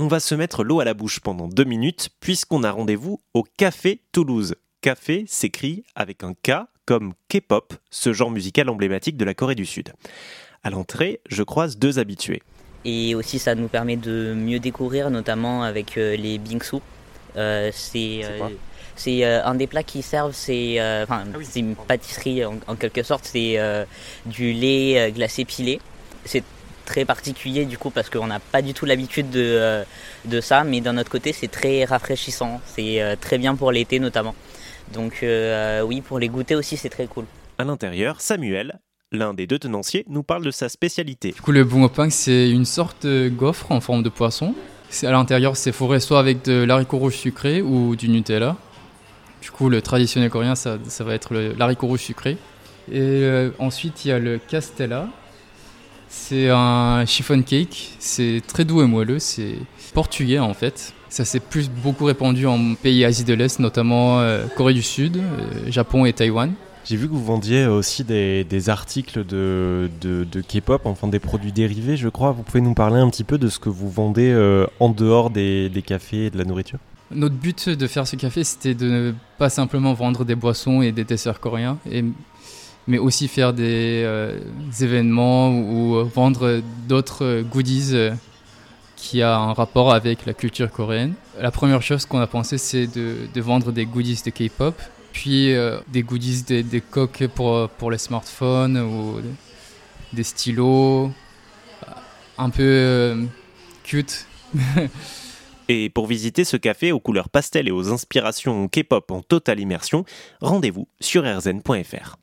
on va se mettre l'eau à la bouche pendant deux minutes puisqu'on a rendez-vous au Café Toulouse. Café s'écrit avec un K comme K-pop, ce genre musical emblématique de la Corée du Sud. À l'entrée, je croise deux habitués. Et aussi, ça nous permet de mieux découvrir, notamment avec euh, les bingsu. Euh, c'est c'est euh, un des plats qui servent, c'est enfin, c'est une pâtisserie en, en quelque sorte, c'est du lait glacé pilé. C'est très particulier du coup parce qu'on n'a pas du tout l'habitude de, euh, de ça, mais d'un autre côté c'est très rafraîchissant, c'est euh, très bien pour l'été notamment. Donc euh, oui, pour les goûter aussi c'est très cool. À l'intérieur, Samuel, l'un des deux tenanciers, nous parle de sa spécialité. Du coup le bungopang c'est une sorte de gaufre en forme de poisson. À l'intérieur c'est fourré soit avec de l'haricot rouge sucré ou du Nutella. Du coup le traditionnel coréen ça, ça va être l'haricot rouge sucré. Et ensuite il y a le castella c'est un chiffon cake, c'est très doux et moelleux, c'est portugais en fait. Ça s'est plus beaucoup répandu en pays Asie de l'Est, notamment euh, Corée du Sud, euh, Japon et Taïwan. J'ai vu que vous vendiez aussi des, articles de, de, K-pop, enfin des produits dérivés, je crois. Vous pouvez nous parler un petit peu de ce que vous vendez euh, en dehors des, des cafés et de la nourriture? Notre but de faire ce café, c'était de ne pas simplement vendre des boissons et des desserts coréens, et mais aussi faire des, euh, événements ou vendre d'autres goodies euh, qui a un rapport avec la culture coréenne. La première chose qu'on a pensé, c'est de, vendre des goodies de K-pop, puis euh, des goodies, des, des, coques pour, pour les smartphones ou des stylos, un peu cute. Et pour visiter ce café aux couleurs pastel et aux inspirations K-pop en totale immersion, rendez-vous sur rzn.fr.